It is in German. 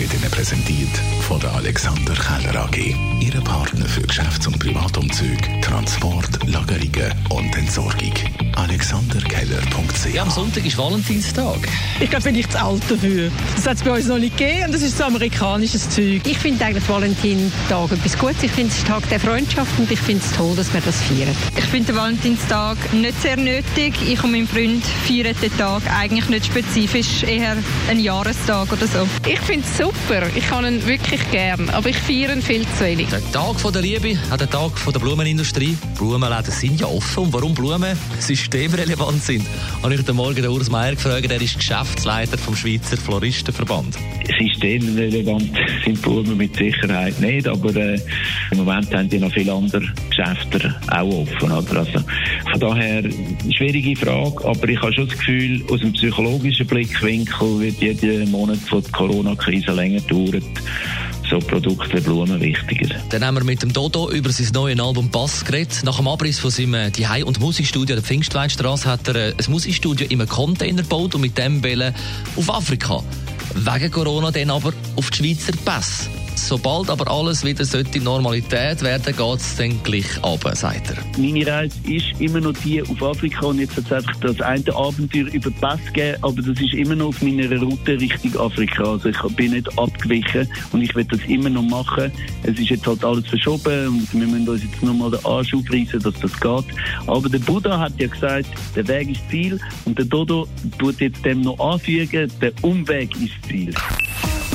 wird Ihnen präsentiert von der Alexander Keller AG. Ihre Partner für Geschäfts- und Privatumzüge, Transport, Lagerungen und Entsorgung. AlexanderKeller.ch Ja, am Sonntag ist Valentinstag. Ich glaube, bin ich zu alt dafür. Das hat es bei uns noch nicht gegeben und das ist so amerikanisches Zeug. Ich finde eigentlich Valentinstag etwas Gutes. Ich finde es Tag der Freundschaft und ich finde es toll, dass wir das feiern. Ich finde den Valentinstag nicht sehr nötig. Ich und mein Freund feiern den Tag eigentlich nicht spezifisch, eher ein Jahrestag oder so. Ich finde es super. Ich habe ihn wirklich gern, aber ich feiere ihn viel zu wenig. Der Tag von der Liebe, auch der Tag von der Blumenindustrie. Blumenläden sind ja offen. Und warum Blumen systemrelevant sind, habe ich heute Morgen den Urs Meier gefragt. Er ist Geschäftsleiter vom Schweizer Floristenverband. Systemrelevant sind Blumen mit Sicherheit nicht, aber äh, im Moment haben die noch viele andere Geschäfte auch offen. Oder? Also, von daher, schwierige Frage, aber ich habe schon das Gefühl, aus dem psychologischen Blickwinkel wird jeder Monat von der Corona-Krise länger dauert so Produkte wie Blumen wichtiger. Dann haben wir mit dem Dodo über sein neues Album Bass geredet. Nach dem Abriss von seinem äh, Zuhause- und Musikstudio der Pfingstweinstraße hat er äh, ein Musikstudio in einem Container gebaut und mit dem Bälle auf Afrika. Wegen Corona dann aber auf die Schweizer Sobald aber alles wieder sollte Normalität werden, geht es dann gleich runter, sagt er. Meine Reise ist immer noch die auf Afrika und jetzt hat es einfach das eine Abenteuer über den Pass gegeben, aber das ist immer noch auf meiner Route Richtung Afrika. Also ich bin nicht abgewichen und ich will das immer noch machen. Es ist jetzt halt alles verschoben und wir müssen uns jetzt nochmal den Arsch aufreißen, dass das geht. Aber der Buddha hat ja gesagt, der Weg ist Ziel und der Dodo tut jetzt dem noch anfügen, der Umweg ist Ziel.